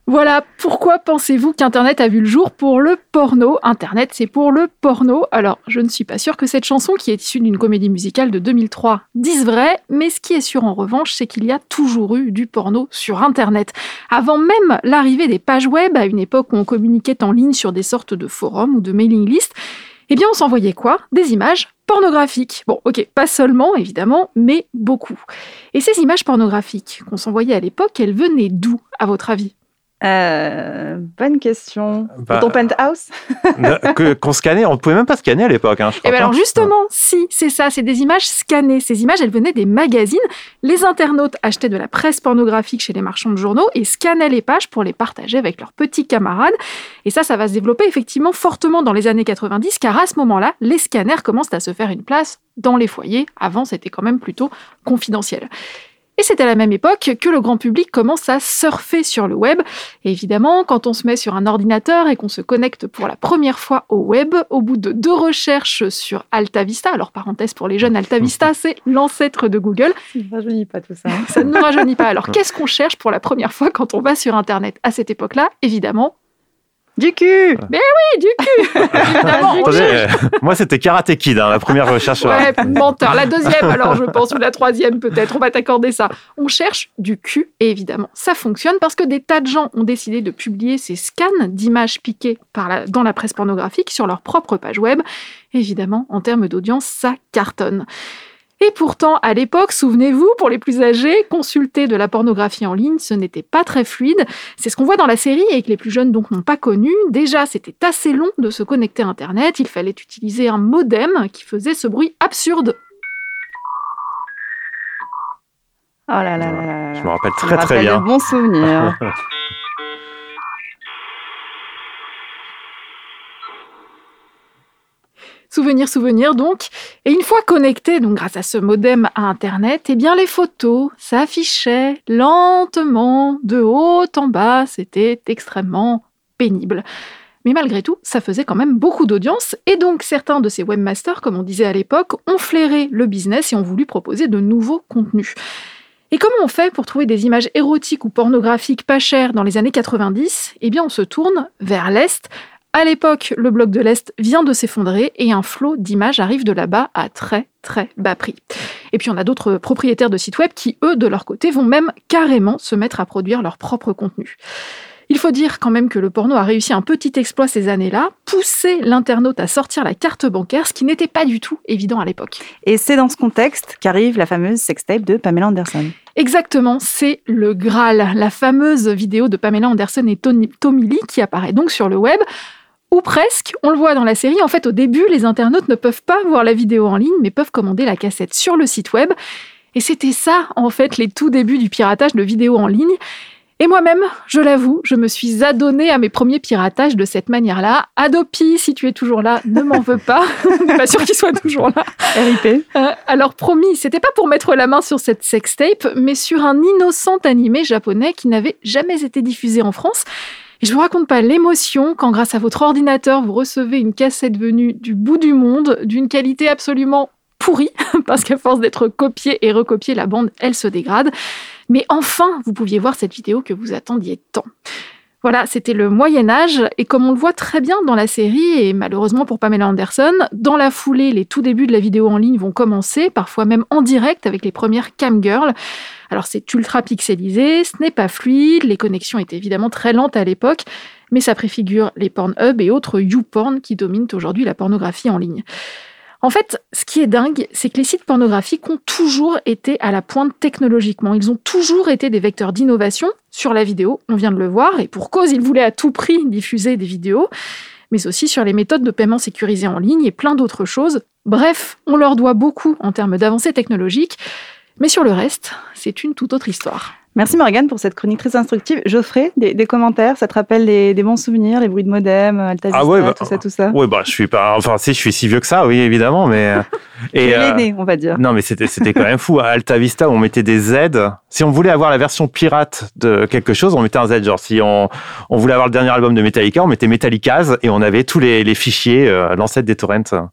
S1: Voilà, pourquoi pensez-vous qu'Internet a vu le jour pour le porno? Internet, c'est pour le porno. Alors, je ne suis pas sûre que cette chanson, qui est issue d'une comédie musicale de 2003, dise vrai, mais ce qui est sûr en revanche, c'est qu'il y a toujours eu du porno sur Internet. Avant même l'arrivée des pages web, à une époque où on communiquait en ligne sur des sortes de forums ou de mailing lists, eh bien, on s'envoyait quoi? Des images pornographiques. Bon, ok, pas seulement, évidemment, mais beaucoup. Et ces images pornographiques qu'on s'envoyait à l'époque, elles venaient d'où, à votre avis?
S2: Euh, bonne question.
S3: Bah,
S2: ton penthouse
S3: Qu'on scannait, on pouvait même pas scanner à l'époque. Hein, je
S1: Eh bien alors justement, si, c'est ça, c'est des images scannées. Ces images, elles venaient des magazines. Les internautes achetaient de la presse pornographique chez les marchands de journaux et scannaient les pages pour les partager avec leurs petits camarades. Et ça, ça va se développer effectivement fortement dans les années 90, car à ce moment-là, les scanners commencent à se faire une place dans les foyers. Avant, c'était quand même plutôt confidentiel. Et c'est à la même époque que le grand public commence à surfer sur le web. Et évidemment, quand on se met sur un ordinateur et qu'on se connecte pour la première fois au web, au bout de deux recherches sur AltaVista, alors parenthèse pour les jeunes, AltaVista, c'est l'ancêtre de Google.
S2: Ça ne rajeunit pas tout ça. Hein.
S1: Ça ne nous rajeunit pas. Alors qu'est-ce qu'on cherche pour la première fois quand on va sur Internet À cette époque-là, évidemment,
S2: du cul
S1: Mais oui, du cul Évidemment,
S3: Attendez, moi, c'était Karate Kid, hein, la première recherche.
S1: Ouais, menteur. La deuxième, alors je pense, ou la troisième peut-être, on va t'accorder ça. On cherche du cul, et évidemment, ça fonctionne parce que des tas de gens ont décidé de publier ces scans d'images piquées par la, dans la presse pornographique sur leur propre page web. Évidemment, en termes d'audience, ça cartonne. Et pourtant, à l'époque, souvenez-vous, pour les plus âgés, consulter de la pornographie en ligne, ce n'était pas très fluide. C'est ce qu'on voit dans la série et que les plus jeunes donc n'ont pas connu. Déjà, c'était assez long de se connecter à Internet. Il fallait utiliser un modem qui faisait ce bruit absurde.
S2: Oh là là là là.
S3: Je me rappelle très très
S2: rappelle
S3: bien.
S2: de bons
S1: Souvenir, souvenir donc. Et une fois connecté, donc grâce à ce modem à Internet, eh bien les photos s'affichaient lentement, de haut en bas. C'était extrêmement pénible. Mais malgré tout, ça faisait quand même beaucoup d'audience, et donc certains de ces webmasters, comme on disait à l'époque, ont flairé le business et ont voulu proposer de nouveaux contenus. Et comment on fait pour trouver des images érotiques ou pornographiques pas chères dans les années 90 Eh bien, on se tourne vers l'Est. À l'époque, le bloc de l'Est vient de s'effondrer et un flot d'images arrive de là-bas à très très bas prix. Et puis on a d'autres propriétaires de sites web qui, eux, de leur côté, vont même carrément se mettre à produire leur propre contenu. Il faut dire quand même que le porno a réussi un petit exploit ces années-là, pousser l'internaute à sortir la carte bancaire, ce qui n'était pas du tout évident à l'époque.
S2: Et c'est dans ce contexte qu'arrive la fameuse sextape de Pamela Anderson.
S1: Exactement, c'est le Graal, la fameuse vidéo de Pamela Anderson et Tony- Tommy Lee qui apparaît donc sur le web. Ou presque, on le voit dans la série, en fait au début les internautes ne peuvent pas voir la vidéo en ligne mais peuvent commander la cassette sur le site web. Et c'était ça en fait les tout débuts du piratage de vidéos en ligne. Et moi-même, je l'avoue, je me suis adonnée à mes premiers piratages de cette manière-là. Adopi, si tu es toujours là, ne m'en veux pas. Suis pas sûr qu'il soit toujours là.
S2: RIP.
S1: Euh, alors promis, c'était pas pour mettre la main sur cette sextape, mais sur un innocent animé japonais qui n'avait jamais été diffusé en France. Et je vous raconte pas l'émotion quand, grâce à votre ordinateur, vous recevez une cassette venue du bout du monde, d'une qualité absolument pourrie, parce qu'à force d'être copiée et recopiée, la bande, elle se dégrade. Mais enfin, vous pouviez voir cette vidéo que vous attendiez tant. Voilà, c'était le Moyen Âge, et comme on le voit très bien dans la série, et malheureusement pour Pamela Anderson, dans la foulée, les tout débuts de la vidéo en ligne vont commencer, parfois même en direct avec les premières camgirls. Alors c'est ultra pixelisé, ce n'est pas fluide, les connexions étaient évidemment très lentes à l'époque, mais ça préfigure les Pornhub et autres YouPorn qui dominent aujourd'hui la pornographie en ligne. En fait, ce qui est dingue, c'est que les sites pornographiques ont toujours été à la pointe technologiquement. Ils ont toujours été des vecteurs d'innovation sur la vidéo, on vient de le voir, et pour cause, ils voulaient à tout prix diffuser des vidéos, mais aussi sur les méthodes de paiement sécurisées en ligne et plein d'autres choses. Bref, on leur doit beaucoup en termes d'avancées technologiques, mais sur le reste, c'est une toute autre histoire.
S2: Merci Morgane pour cette chronique très instructive. Geoffrey, des, des commentaires, ça te rappelle des, des bons souvenirs, les bruits de modem, Alta Vista,
S3: Ah ouais, bah,
S2: tout ça, tout ça?
S3: Oui, bah, je suis pas. Enfin, si, je suis si vieux que ça, oui, évidemment, mais.
S2: Et
S3: euh,
S2: l'aîné, on va dire.
S3: Non, mais c'était c'était quand même fou. À Alta Vista, on mettait des Z. Si on voulait avoir la version pirate de quelque chose, on mettait un Z. Genre, si on, on voulait avoir le dernier album de Metallica, on mettait Metallicas et on avait tous les, les fichiers, euh, l'ancêtre des torrents.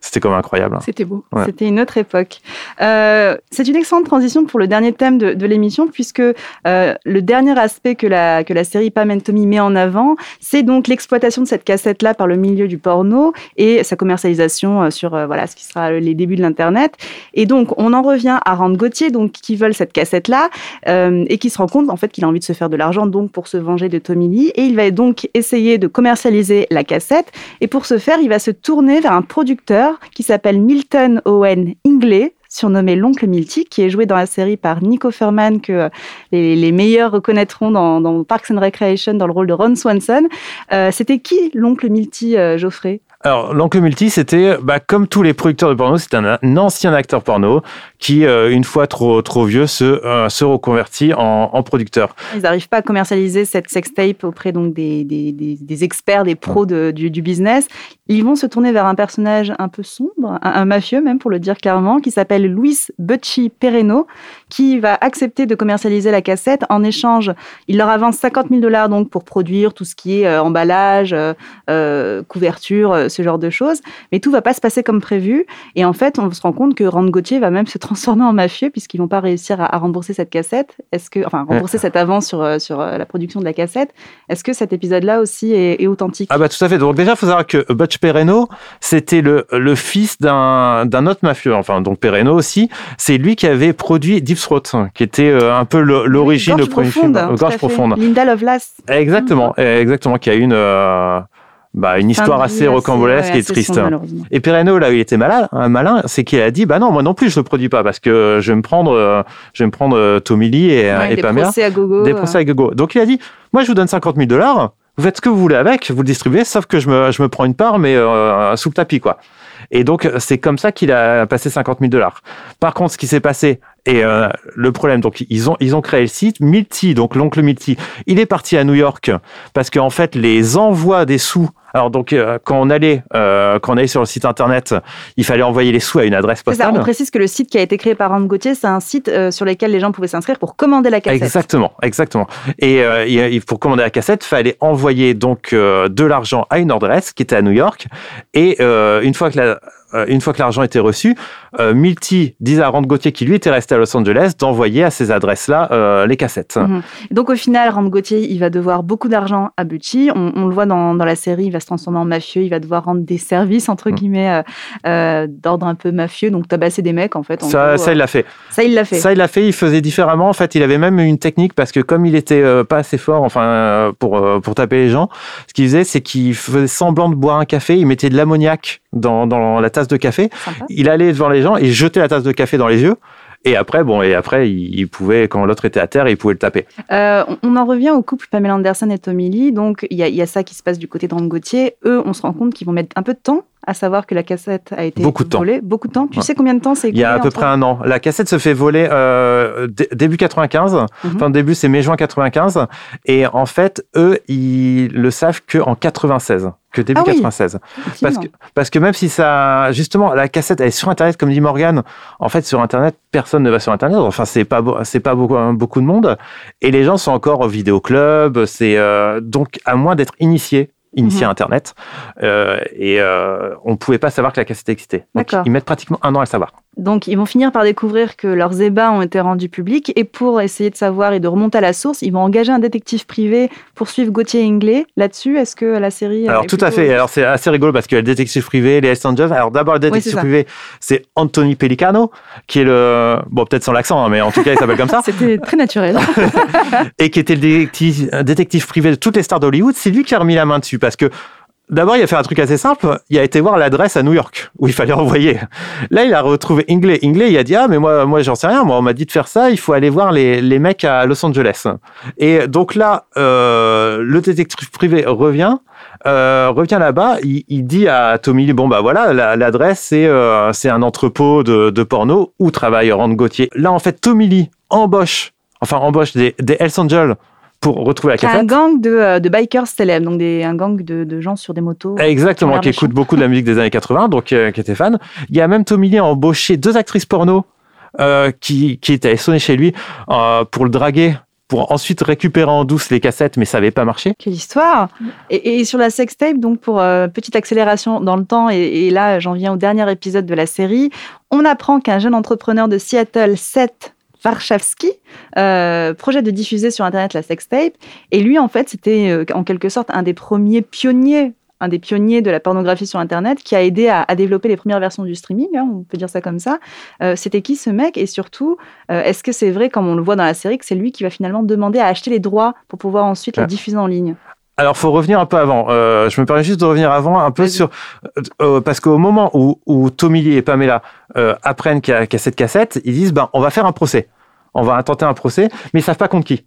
S3: C'était comme incroyable. hein.
S1: C'était beau.
S3: Ouais.
S2: C'était une autre époque. Euh, c'est une excellente transition pour le dernier thème de, de l'émission, puisque euh, le dernier aspect que la, que la série Pam and Tommy met en avant, c'est donc l'exploitation de cette cassette-là par le milieu du porno et sa commercialisation euh, sur euh, voilà, ce qui sera les débuts de l'Internet. Et donc, on en revient à Rand Gauthier, donc, qui veulent cette cassette-là et qui se rend compte en fait qu'il a envie de se faire de l'argent donc pour se venger de Tommy Lee. Et il va donc essayer de commercialiser la cassette. Et pour ce faire, il va se tourner vers un producteur qui s'appelle Milton Owen Ingley, surnommé l'oncle Milty, qui est joué dans la série par Nico Furman, que euh, les, les meilleurs reconnaîtront dans, dans Parks and Recreation dans le rôle de Ron Swanson. Euh, C'était qui l'oncle Milty, euh, Geoffrey?
S3: Alors, l'oncle Multi, c'était, bah, comme tous les producteurs de porno, c'était un, un ancien acteur porno qui, euh, une fois trop, trop vieux, se, euh, se reconvertit en, en producteur.
S2: Ils n'arrivent pas à commercialiser cette sextape auprès donc des, des, des, des experts, des pros de- du, du business. Ils vont se tourner vers un personnage un peu sombre, un, mafieux même pour le dire clairement, qui s'appelle Luis Butchi Pereno, qui va accepter de commercialiser la cassette. En échange, il leur avance 50 000 dollars donc pour produire tout ce qui est euh, emballage, euh, euh, couverture, ce genre de choses. Mais tout va pas se passer comme prévu. Et en fait, on se rend compte que Rand Gauthier va même se transformer en mafieux puisqu'ils vont pas réussir à, rembourser cette cassette. Est-ce que, enfin, rembourser cette avance sur, sur la production de la cassette? Est-ce que cet épisode-là aussi est, authentique?
S3: Ah bah tout à fait. Donc déjà, il faut savoir que Butch Pereno, c'était le, le fils d'un autre mafieux. Enfin, donc Pereno aussi. C'est lui qui avait produit Deep Throat, qui était un peu l'origine, le premier film.
S2: Gorge profonde. Linda Lovelace.
S3: Exactement, exactement, qui a une bah, une histoire assez rocambolesque et triste. et Pereno, là où il était malin, un malin, c'est qu'il a dit, bah non, moi non plus, je ne le produis pas parce que je vais me prendre, euh, je vais me prendre euh, Tommy Lee et,
S2: ouais,
S3: et
S2: des
S3: Pamela.
S2: Procès à gogo,
S3: des procès à gogo. Donc il a dit, moi je vous donne 50 000 dollars, vous faites ce que vous voulez avec, vous le distribuez, sauf que je me, je me prends une part, mais euh, sous le tapis, quoi. Et donc, c'est comme ça qu'il a passé 50 000 dollars. Par contre, ce qui s'est passé, et euh, le problème, donc ils ont ils ont créé le site Milty, donc l'oncle Milty. Il est parti à New York parce qu'en fait les envois des sous. Alors donc euh, quand on allait euh, quand on allait sur le site internet, il fallait envoyer les sous à une adresse postale.
S2: Ça, on précise que le site qui a été créé par Rand Gauthier, c'est un site sur lequel les gens pouvaient s'inscrire pour commander la cassette.
S3: Exactement, exactement. Et pour commander la cassette, fallait envoyer donc de l'argent à une adresse qui était à New York. Et une fois que la euh, une fois que l'argent était reçu, euh, Milty disait à Rand Gauthier, qui lui était resté à Los Angeles, d'envoyer à ces adresses-là euh, les cassettes.
S2: Mhm. Donc au final, Rand Gauthier, il va devoir beaucoup d'argent à Butchie. On, le voit dans, la série, il va se transformer en mafieux, il va devoir rendre des services, entre mhm. guillemets, d'ordre un peu mafieux, donc tabasser des mecs, en fait.
S3: ça, ça, il l'a fait.
S2: Ça, il l'a fait.
S3: Ça, il l'a fait, il faisait différemment. En fait, il avait même une technique, parce que comme il était pas assez fort, enfin, pour, pour taper les gens, ce qu'il faisait, c'est qu'il faisait semblant de boire un café, il mettait de l'ammoniac dans, dans la tasse de café. Il allait devant les gens et jetait la tasse de café dans les yeux. Et après, bon, et après, il, pouvait, quand l'autre était à terre, il pouvait le taper.
S2: Euh, on en revient au couple Pamela Anderson et Tommy Lee. Donc, il y, y, a ça qui se passe du côté de Gauthier. Eux, on se rend compte qu'ils vont mettre un peu de temps à savoir que la cassette a été
S3: Beaucoup de
S2: volée. Beaucoup de temps. Tu sais combien de temps c'est
S3: Il y a à peu près un an. La cassette se fait voler euh, début 95. Mhm. Enfin, début, c'est mai-juin 95. Et en fait, eux, ils le savent qu'en 96 que début 96. Ah parce que, parce que même si ça, justement, la cassette, elle est sur Internet, comme dit Morgan. En fait, sur Internet, personne ne va sur Internet. Enfin, c'est pas, c'est pas beaucoup, beaucoup de monde. Et les gens sont encore au vidéoclub. C'est, euh, donc, à moins d'être initié initié mhm. Internet. Euh, et euh, on ne pouvait pas savoir que la cassette existait. Donc, ils mettent pratiquement un an à le savoir.
S2: Donc, ils vont finir par découvrir que leurs ébats ont été rendus publics. Et pour essayer de savoir et de remonter à la source, ils vont engager un détective privé pour suivre Gauthier Inglé. Là-dessus, est-ce que la série.
S3: Alors, tout à fait. Alors, c'est assez rigolo parce que le détective privé, les Hells Angels. Alors, d'abord, le détective privé, c'est Anthony Pellicano, qui est le. Bon, peut-être sans l'accent, hein, mais en tout cas, il s'appelle comme ça.
S2: C'était très naturel.
S3: et qui était le détective, détective privé de toutes les stars d'Hollywood. C'est lui qui a remis la main dessus parce que D'abord, il a fait un truc assez simple. Il a été voir l'adresse à New York où il fallait envoyer. Là, il a retrouvé Ingley. Ingley, il a dit ah mais moi, moi, j'en sais rien. Moi, on m'a dit de faire ça. Il faut aller voir les, les mecs à Los Angeles. Et donc là, euh, le détective privé revient, euh, revient là-bas. Il, il, dit à Tommy bon bah voilà, l'adresse c'est euh, c'est un entrepôt de, de porno où travaille Rand Gauthier. Là, en fait, Tommy Lee embauche, enfin embauche des, des Hells Angels pour retrouver la cassette.
S2: Un gang de, euh, de bikers célèbres, donc des, un gang de, de, gens sur des motos.
S3: Exactement, qui, écoutent beaucoup de la musique des années 80, donc euh, qui étaient fans. Il y a même Tommy Lee embauché deux actrices porno euh, qui, qui étaient sonnées chez lui euh, pour le draguer pour ensuite récupérer en douce les cassettes, mais ça n'avait pas marché.
S2: Quelle histoire et, et, sur la sextape, donc pour euh, petite accélération dans le temps, et, et là j'en viens au dernier épisode de la série, on apprend qu'un jeune entrepreneur de Seattle, Seth Warshawski, euh, projet de diffuser sur Internet la sextape. Et lui, en fait, c'était euh, en quelque sorte un des premiers pionniers un des pionniers de la pornographie sur Internet, qui a aidé à, développer les premières versions du streaming, hein, on peut dire ça comme ça. Euh, c'était qui ce mec? Et surtout, est-ce que c'est vrai, comme on le voit dans la série, que c'est lui qui va finalement demander à acheter les droits pour pouvoir ensuite les diffuser en ligne?
S3: Alors, faut revenir un peu avant. je me permets juste de revenir avant un peu sur parce qu'au moment où, où Tommy et Pamela apprennent qu'il y, a cette cassette, ils disent ben on va faire un procès on va intenter un procès, mais ils savent pas contre qui.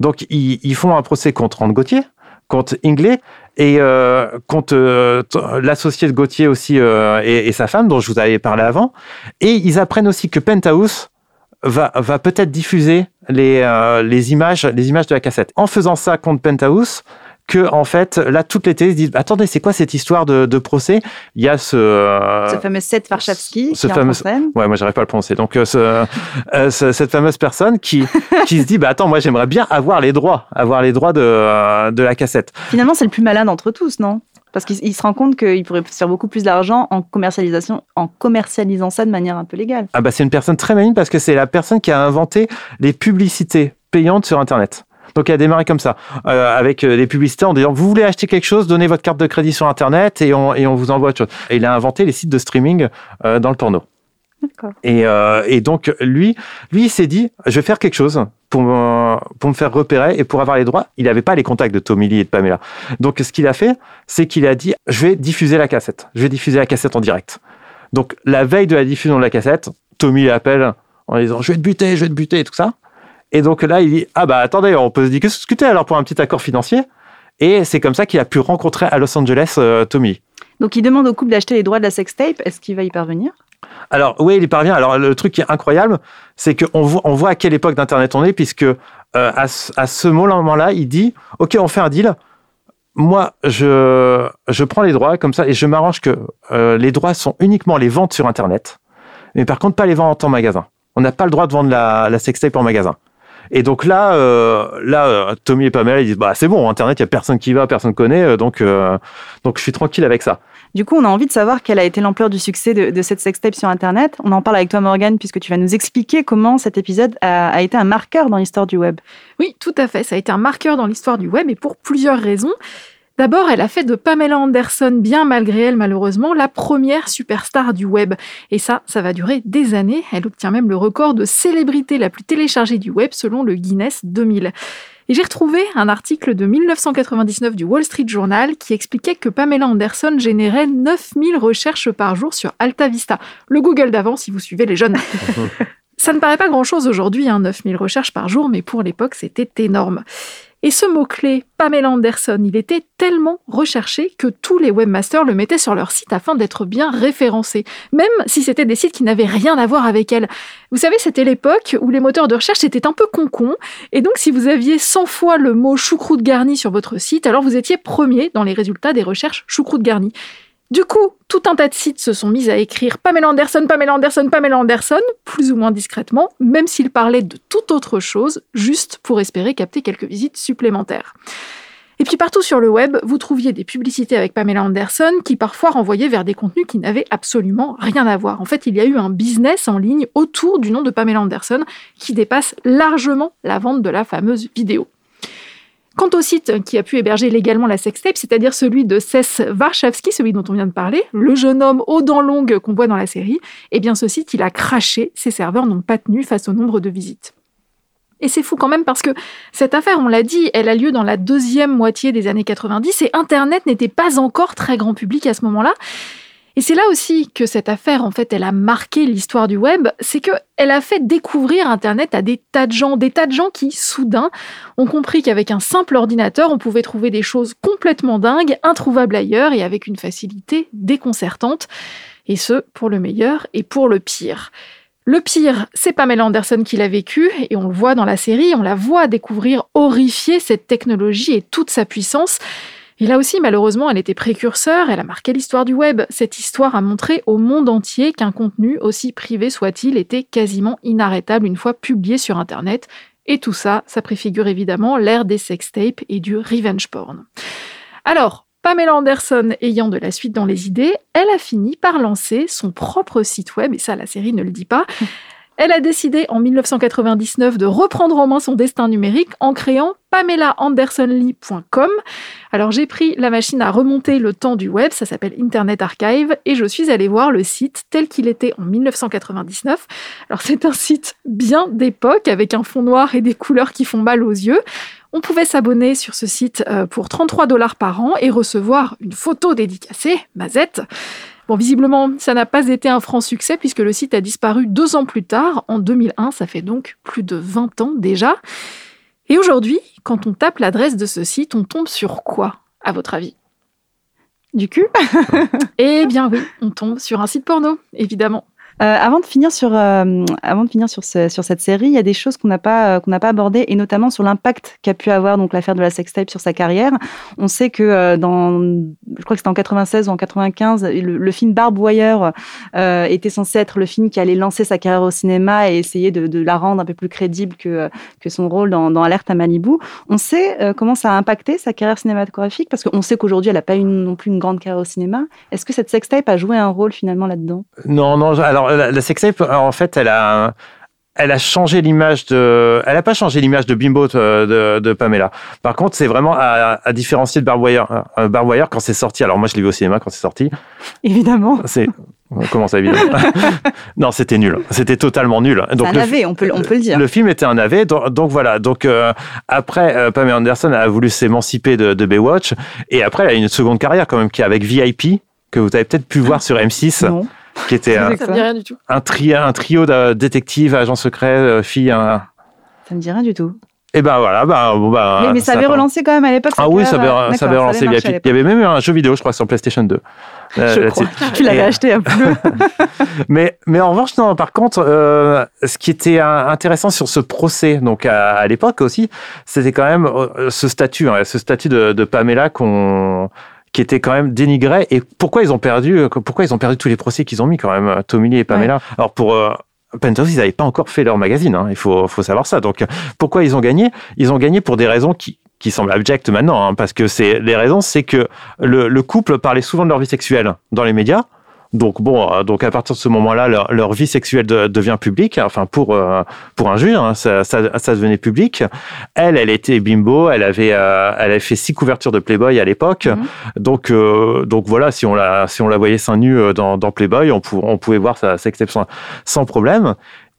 S3: Donc ils, font un procès contre Rand Gauthier, contre Ingley et euh, contre euh, l'associé de Gauthier aussi euh, et, sa femme dont je vous avais parlé avant. Et ils apprennent aussi que Penthouse va, va peut-être diffuser les, les, images, les images de la cassette. En faisant ça contre Penthouse, que en fait là toutes les télés se disent attendez c'est quoi cette histoire de, de procès? Il y a ce euh,
S2: ce fameux Seth Warshawski
S3: ce
S2: qui
S3: fameux ouais moi j'arrive pas à le prononcer. Donc euh, ce, euh, ce- cette fameuse personne qui qui se dit bah attends moi j'aimerais bien avoir les droits avoir les droits de de la cassette.
S2: Finalement, c'est le plus malin d'entre tous, non? Parce qu'il il se rend compte qu'il pourrait faire beaucoup plus d'argent en commercialisation, en commercialisant ça de manière un peu légale.
S3: ah bah c'est une personne très maligne parce que c'est la personne qui a inventé les publicités payantes sur internet donc il a démarré comme ça, euh, avec euh, des publicités en disant vous voulez acheter quelque chose, donnez votre carte de crédit sur internet et on, et on vous envoie autre chose. Et il a inventé les sites de streaming euh, dans le porno. Et, euh, et donc, lui, lui, il s'est dit, je vais faire quelque chose pour me, pour me faire repérer et pour avoir les droits. Il n'avait pas les contacts de Tommy Lee et de Pamela. Donc, ce qu'il a fait, c'est qu'il a dit, je vais diffuser la cassette. Je vais diffuser la cassette en direct. Donc, la veille de la diffusion de la cassette, Tommy l'appelle en disant, je vais te buter, je vais te buter et tout ça. Et donc là, il dit, ah bah attendez, on peut se discuter alors pour un petit accord financier. Et c'est comme ça qu'il a pu rencontrer à Los Angeles euh, Tommy.
S2: Donc, il demande au couple d'acheter les droits de la sextape. Est-ce qu'il va y parvenir?
S3: Alors oui, il y parvient. Alors le truc qui est incroyable, c'est qu'on voit, on voit à quelle époque d'Internet on est, puisque euh, à, ce- à ce moment-là, il dit, OK, on fait un deal. Moi, je, je prends les droits comme ça et je m'arrange que euh, les droits sont uniquement les ventes sur Internet, mais par contre pas les ventes en magasin. On n'a pas le droit de vendre la, la sextape en magasin. Et donc là, euh, là, euh, Tommy et Pamela ils disent bah c'est bon, Internet, il y a personne qui va, personne connaît, euh, donc euh, donc je suis tranquille avec ça.
S2: Du coup, on a envie de savoir quelle a été l'ampleur du succès de, de cette sextape sur Internet. On en parle avec toi, Morgane, puisque tu vas nous expliquer comment cet épisode a, a été un marqueur dans l'histoire du web.
S1: Oui, tout à fait. Ça a été un marqueur dans l'histoire du web et pour plusieurs raisons. D'abord, elle a fait de Pamela Anderson, bien malgré elle malheureusement, la première superstar du web. Et ça, ça va durer des années. Elle obtient même le record de célébrité la plus téléchargée du web selon le Guinness 2000. Et j'ai retrouvé un article de 1999 du Wall Street Journal qui expliquait que Pamela Anderson générait 9000 recherches par jour sur Alta Vista, le Google d'avant si vous suivez les jeunes. Ça ne paraît pas grand-chose aujourd'hui, hein, 9000 recherches par jour, mais pour l'époque, c'était énorme. Et ce mot-clé, Pamela Anderson, il était tellement recherché que tous les webmasters le mettaient sur leur site afin d'être bien référencés, même si c'était des sites qui n'avaient rien à voir avec elle. Vous savez, c'était l'époque où les moteurs de recherche étaient un peu concons, et donc si vous aviez 100 fois le mot choucroute garnie sur votre site, alors vous étiez premier dans les résultats des recherches choucroute garnie. Du coup, tout un tas de sites se sont mis à écrire Pamela Anderson, Pamela Anderson, Pamela Anderson, plus ou moins discrètement, même s'ils parlaient de toute autre chose, juste pour espérer capter quelques visites supplémentaires. Et puis partout sur le web, vous trouviez des publicités avec Pamela Anderson qui parfois renvoyaient vers des contenus qui n'avaient absolument rien à voir. En fait, il y a eu un business en ligne autour du nom de Pamela Anderson qui dépasse largement la vente de la fameuse vidéo. Quant au site qui a pu héberger légalement la sextape, c'est-à-dire celui de Cess Warshawski, celui dont on vient de parler, le jeune homme aux dents longues qu'on voit dans la série, eh bien ce site, il a craché, ses serveurs n'ont pas tenu face au nombre de visites. Et c'est fou quand même parce que cette affaire, on l'a dit, elle a lieu dans la deuxième moitié des années 90 et Internet n'était pas encore très grand public à ce moment-là. Et c'est là aussi que cette affaire, en fait, elle a marqué l'histoire du web, c'est que elle a fait découvrir Internet à des tas de gens, des tas de gens qui, soudain, ont compris qu'avec un simple ordinateur, on pouvait trouver des choses complètement dingues, introuvables ailleurs et avec une facilité déconcertante. Et ce, pour le meilleur et pour le pire. Le pire, c'est Pamela Anderson qui l'a vécu, et on le voit dans la série, on la voit découvrir horrifiée cette technologie et toute sa puissance. Et là aussi, malheureusement, elle était précurseur, elle a marqué l'histoire du web. Cette histoire a montré au monde entier qu'un contenu, aussi privé soit-il, était quasiment inarrêtable une fois publié sur Internet. Et tout ça, ça préfigure évidemment l'ère des sextapes et du revenge porn. Alors, Pamela Anderson ayant de la suite dans les idées, elle a fini par lancer son propre site web, et ça la série ne le dit pas. Elle a décidé en 1999 de reprendre en main son destin numérique en créant pamelaandersonlee.com. Alors j'ai pris la machine à remonter le temps du web, ça s'appelle Internet Archive, et je suis allée voir le site tel qu'il était en 1999. Alors c'est un site bien d'époque, avec un fond noir et des couleurs qui font mal aux yeux. On pouvait s'abonner sur ce site euh, pour 33 dollars par an et recevoir une photo dédicacée, Mazette. Bon, visiblement, ça n'a pas été un franc succès puisque le site a disparu deux ans plus tard, en 2001, ça fait donc plus de 20 ans déjà. Et aujourd'hui, quand on tape l'adresse de ce site, on tombe sur quoi, à votre avis?
S2: Du cul?
S1: Eh bien oui, on tombe sur un site porno, évidemment.
S2: Euh, avant de finir sur, euh, avant de finir sur, sur cette série, il y a des choses qu'on n'a pas, euh, qu'on pas abordées, et notamment sur l'impact qu'a pu avoir donc l'affaire de la sextape sur sa carrière. On sait que dans, je crois que c'était en 96 ou en 95, le, film Barb Wire était censé être le film qui allait lancer sa carrière au cinéma et essayer de, la rendre un peu plus crédible que, que son rôle dans, Alerte à Malibu. On sait comment ça a impacté sa carrière cinématographique parce qu'on sait qu'aujourd'hui elle n'a pas eu non plus une grande carrière au cinéma. Est-ce que cette sextape a joué un rôle finalement là-dedans?
S3: Non, non. Alors la, la sextape, en fait, elle a, elle a changé l'image de. Elle a pas changé l'image de Bimbo de, de, Pamela. Par contre, c'est vraiment à, à différencier de Barb Wire. Euh, Barb Wire, quand c'est sorti. Alors moi, je l'ai vu au cinéma quand c'est sorti.
S2: Évidemment.
S3: C'est comment ça évidemment? Non, c'était nul. C'était totalement nul.
S2: C'est un navet, on peut, on peut le dire.
S3: le film était un navet. Donc, donc voilà. Donc euh, après, euh, Pamela Anderson a voulu s'émanciper de, de Baywatch et après, elle a eu une seconde carrière quand même qui est avec VIP que vous avez peut-être pu voir sur M6,
S2: Non.
S3: Qui était un,
S2: C'est
S1: Ça
S2: quoi
S1: me dit rien du tout.
S3: un, tri- un trio de détectives, agents secrets, euh, filles. un-
S2: Ça me dit rien du tout.
S3: Et ben voilà, ben, bon, ben,
S2: mais, mais ça avait relancé quand même à l'époque.
S3: Ah oui, ça avait,
S2: euh,
S3: ça avait relancé Il y avait même eu un jeu vidéo, je crois, sur PlayStation 2. euh,
S2: Je
S3: là-dessus.
S2: crois. Tu l'avais
S3: Et-
S2: acheté un peu.
S3: Mais, mais en revanche, non, par contre, euh, ce qui était euh, intéressant sur ce procès, donc à, à l'époque aussi, c'était quand même euh, ce statut, hein, ce statut de, de Pamela qu'on qui était quand même dénigré. Et pourquoi ils ont perdu, euh, pourquoi ils ont perdu tous les procès qu'ils ont mis quand même, euh, Tommy et Pamela? Alors pour euh, Penthouse, ils n'avaient pas encore fait leur magazine, hein, il faut, faut savoir ça. Donc pourquoi ils ont gagné? Ils ont gagné pour des raisons qui qui semblent abjectes maintenant, hein, parce que c'est les raisons, c'est que le, le couple parlait souvent de leur vie sexuelle dans les médias. Donc bon, euh, donc à partir de ce moment-là, leur, leur vie sexuelle de- devient publique. Enfin pour euh, pour un juge, hein, ça, ça, ça devenait public. Elle, elle était bimbo. Elle avait euh, elle avait fait six couvertures de Playboy à l'époque.
S2: Mhm.
S3: Donc euh, donc voilà, si on la si on la voyait seins nus euh, dans, dans Playboy, on, pou- on pouvait voir sa sextape sans, sans problème.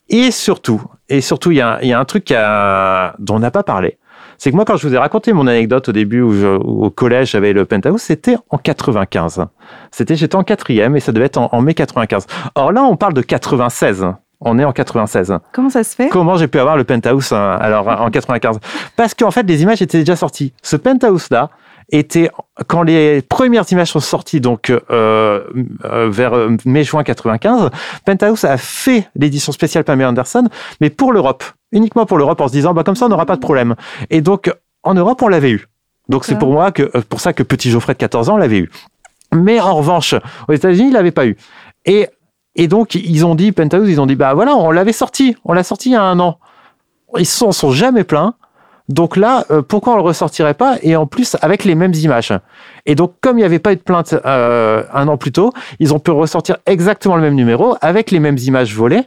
S3: Et surtout, et surtout, il y a, il y a un truc a- dont on n'a pas parlé. C'est que moi, quand je vous ai raconté mon anecdote au début où, je- où au collège j'avais le penthouse, c'était en 95. C'était, j'étais en quatrième et ça devait être en, en mai 95. Or là, on parle de 96. On est en 96.
S2: Comment ça se fait?
S3: Comment j'ai pu avoir le penthouse hein, alors en 95 Parce qu'en fait, les images étaient déjà sorties. Ce penthouse-là était quand les premières images sont sorties, donc euh, euh, vers euh, mai-juin 95. Penthouse a fait l'édition spéciale Pamela Anderson, mais pour l'Europe, uniquement pour l'Europe, en se disant bah comme ça on n'aura pas de problème. Et donc en Europe, on l'avait eu. Donc c'est pour moi que euh, pour ça que petit Geoffrey de 14 ans l'avait eu. Mais en revanche, aux États-Unis, il l'avait pas eu. Et et donc, ils ont dit, Penthouse, ils ont dit, bah voilà, on l'avait sorti, on l'a sorti il y a un an. Ils s'en sont jamais plaints. Donc là, euh, pourquoi on le ressortirait pas? Et en plus, avec les mêmes images. Et donc, comme il n'y avait pas eu de plainte euh, un an plus tôt, ils ont pu ressortir exactement le même numéro avec les mêmes images volées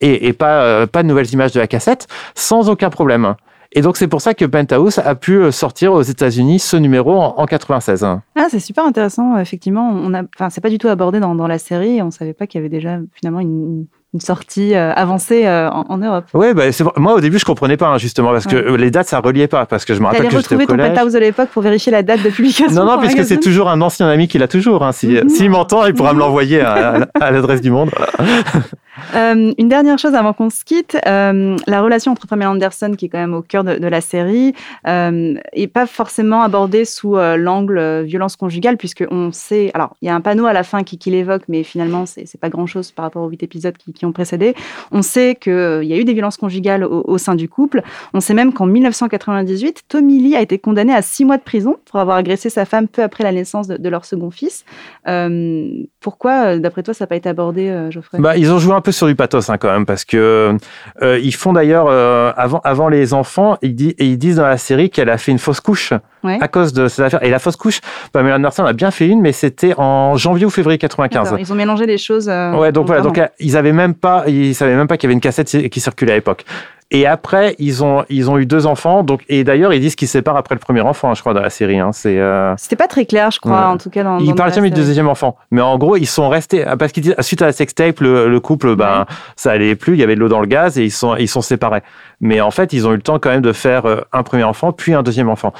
S3: et, et pas, euh, pas de nouvelles images de la cassette sans aucun problème. Et donc, c'est pour ça que Penthouse a pu euh, sortir aux États-Unis ce numéro en, en 96.
S2: Ah, c'est super intéressant. Effectivement, on a, enfin, c'est pas du tout abordé dans, dans la série. On savait pas qu'il y avait déjà finalement une, une sortie euh, avancée euh, en, en Europe.
S3: Oui, bah, moi au début je comprenais pas hein, justement parce que
S2: Ouais.
S3: les dates ça reliait pas parce que je me rappelle que j'étais au
S2: retrouver ton
S3: collège.
S2: penthouse de l'époque pour vérifier la date de publication.
S3: Non, non, puisque c'est toujours un ancien ami qui l'a toujours. Hein. Si,
S2: Mhm.
S3: S'il m'entend, il pourra me l'envoyer à, à l'adresse du monde.
S2: Euh, une dernière chose avant qu'on se quitte, euh, la relation entre Pamela Anderson, qui est quand même au cœur de, la série, euh, est pas forcément abordée sous euh, l'angle euh, violence conjugale, puisque on sait. Alors, il y a un panneau à la fin qui, l'évoque, mais finalement, c'est pas grand-chose par rapport aux huit épisodes qui, ont précédé. On sait qu'il y a eu des violences conjugales au, sein du couple. On sait même qu'en 1998, Tommy Lee a été condamné à six mois de prison pour avoir agressé sa femme peu après la naissance de, leur second fils. Euh, pourquoi, euh, d'après toi, ça n'a pas été abordé, euh, Geoffrey?
S3: Bah, ils ont joué un peu sur du pathos hein, quand même parce que euh, ils font d'ailleurs euh, avant avant les enfants, ils, ils disent dans la série qu'elle a fait une fausse couche
S2: Ouais.
S3: à cause de cette affaire. Et la fausse couche, Pamela Anderson a bien fait une, mais c'était en janvier ou février 95.
S2: D'accord, Ils ont mélangé les choses. euh,
S3: Ouais, donc voilà, donc ils avaient même pas, ils savaient même pas qu'il y avait une cassette qui circulait à l'époque. Et après, ils ont, ils ont eu deux enfants. Donc, et d'ailleurs, ils disent qu'ils se séparent après le premier enfant, hein, je crois, dans la série. Hein. C'est, euh,
S2: C'était pas très clair, je crois,
S3: Ouais.
S2: en tout cas. Dans,
S3: ils
S2: dans
S3: parlent jamais du
S2: série.
S3: deuxième enfant. Mais en gros, ils sont restés, parce qu'ils disent, suite à la sextape, le, le couple, ben, ça allait plus, il y avait de l'eau dans le gaz et ils sont, ils sont séparés. Mais en fait, ils ont eu le temps quand même de faire euh, un premier enfant, puis un deuxième enfant.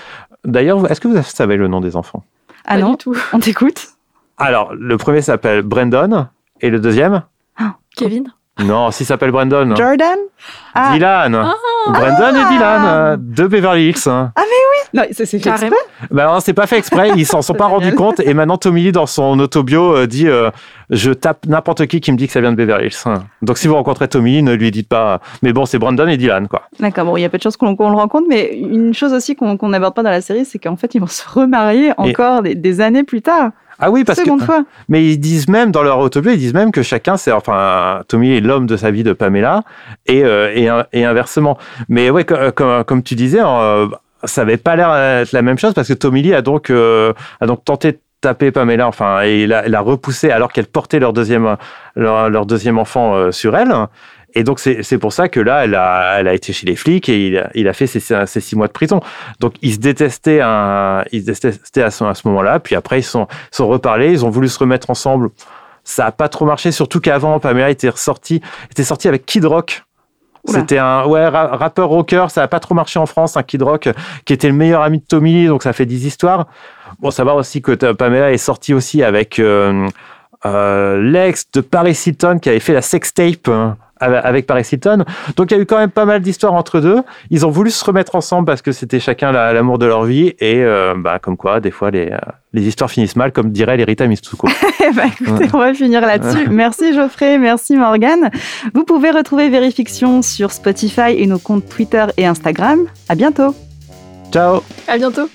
S3: D'ailleurs, est-ce que vous savez le nom des enfants?
S2: Ah
S1: Pas
S2: non,
S1: du tout.
S2: on t'écoute
S3: Alors, le premier s'appelle Brandon et le deuxième?
S1: Kevin
S3: Non, s'il s'appelle Brandon.
S2: Jordan?
S3: Ah. Dylan. Ah. Brandon et Dylan euh, de Beverly Hills.
S2: Ah mais oui. Non, c'est fait exprès.
S3: Ben non, c'est pas fait exprès. Ils s'en sont pas rendus compte. Et maintenant, Tommy Lee dans son autobio euh, dit euh, je tape n'importe qui qui me dit que ça vient de Beverly Hills. Donc si vous rencontrez Tommy Lee, ne lui dites pas. Mais bon, c'est Brandon et Dylan quoi.
S2: D'accord. Bon, il y a peu de choses qu'on le rencontre, mais une chose aussi qu'on n'aborde pas dans la série, c'est qu'en fait, ils vont se remarier encore des années plus tard.
S3: Ah oui, parce que. Mais ils disent même dans leur autobio, ils disent même que chacun, c'est enfin Tommy est l'homme de sa vie de Pamela et euh, et, inversement. Mais ouais, comme, comme, tu disais, euh, ça n'avait pas l'air être la même chose parce que Tommy Lee a donc euh, a donc tenté de taper Pamela, enfin, et il a, il a repoussé alors qu'elle portait leur deuxième leur, leur deuxième enfant sur elle. Et donc, c'est pour ça que là, elle a, elle a été chez les flics et il a, il a fait ses, ses, six mois de prison. Donc, ils se détestaient, un, ils se détestaient à ce, à ce moment-là. Puis après, ils sont, sont reparlés, ils ont voulu se remettre ensemble. Ça n'a pas trop marché, surtout qu'avant, Pamela était ressortie, était sortie avec Kid Rock. C'était un ouais, rappeur rocker, ça n'a pas trop marché en France, un Kid Rock qui était le meilleur ami de Tommy, donc ça fait des histoires. Bon, savoir aussi que Pamela est sortie aussi avec euh, euh, l'ex de Paris Hilton qui avait fait la sextape hein avec Paris Hilton. Donc il y a eu quand même pas mal d'histoires entre deux. Ils ont voulu se remettre ensemble parce que c'était chacun l'amour de leur vie et euh, bah, comme quoi des fois les, euh, les histoires finissent mal comme dirait l'Erita Mistuko.
S2: bah, écoutez, on va finir là-dessus. merci Geoffrey, merci Morgane. Vous pouvez retrouver Vérifiction sur Spotify et nos comptes Twitter et Instagram. À bientôt.
S3: Ciao.
S1: À bientôt.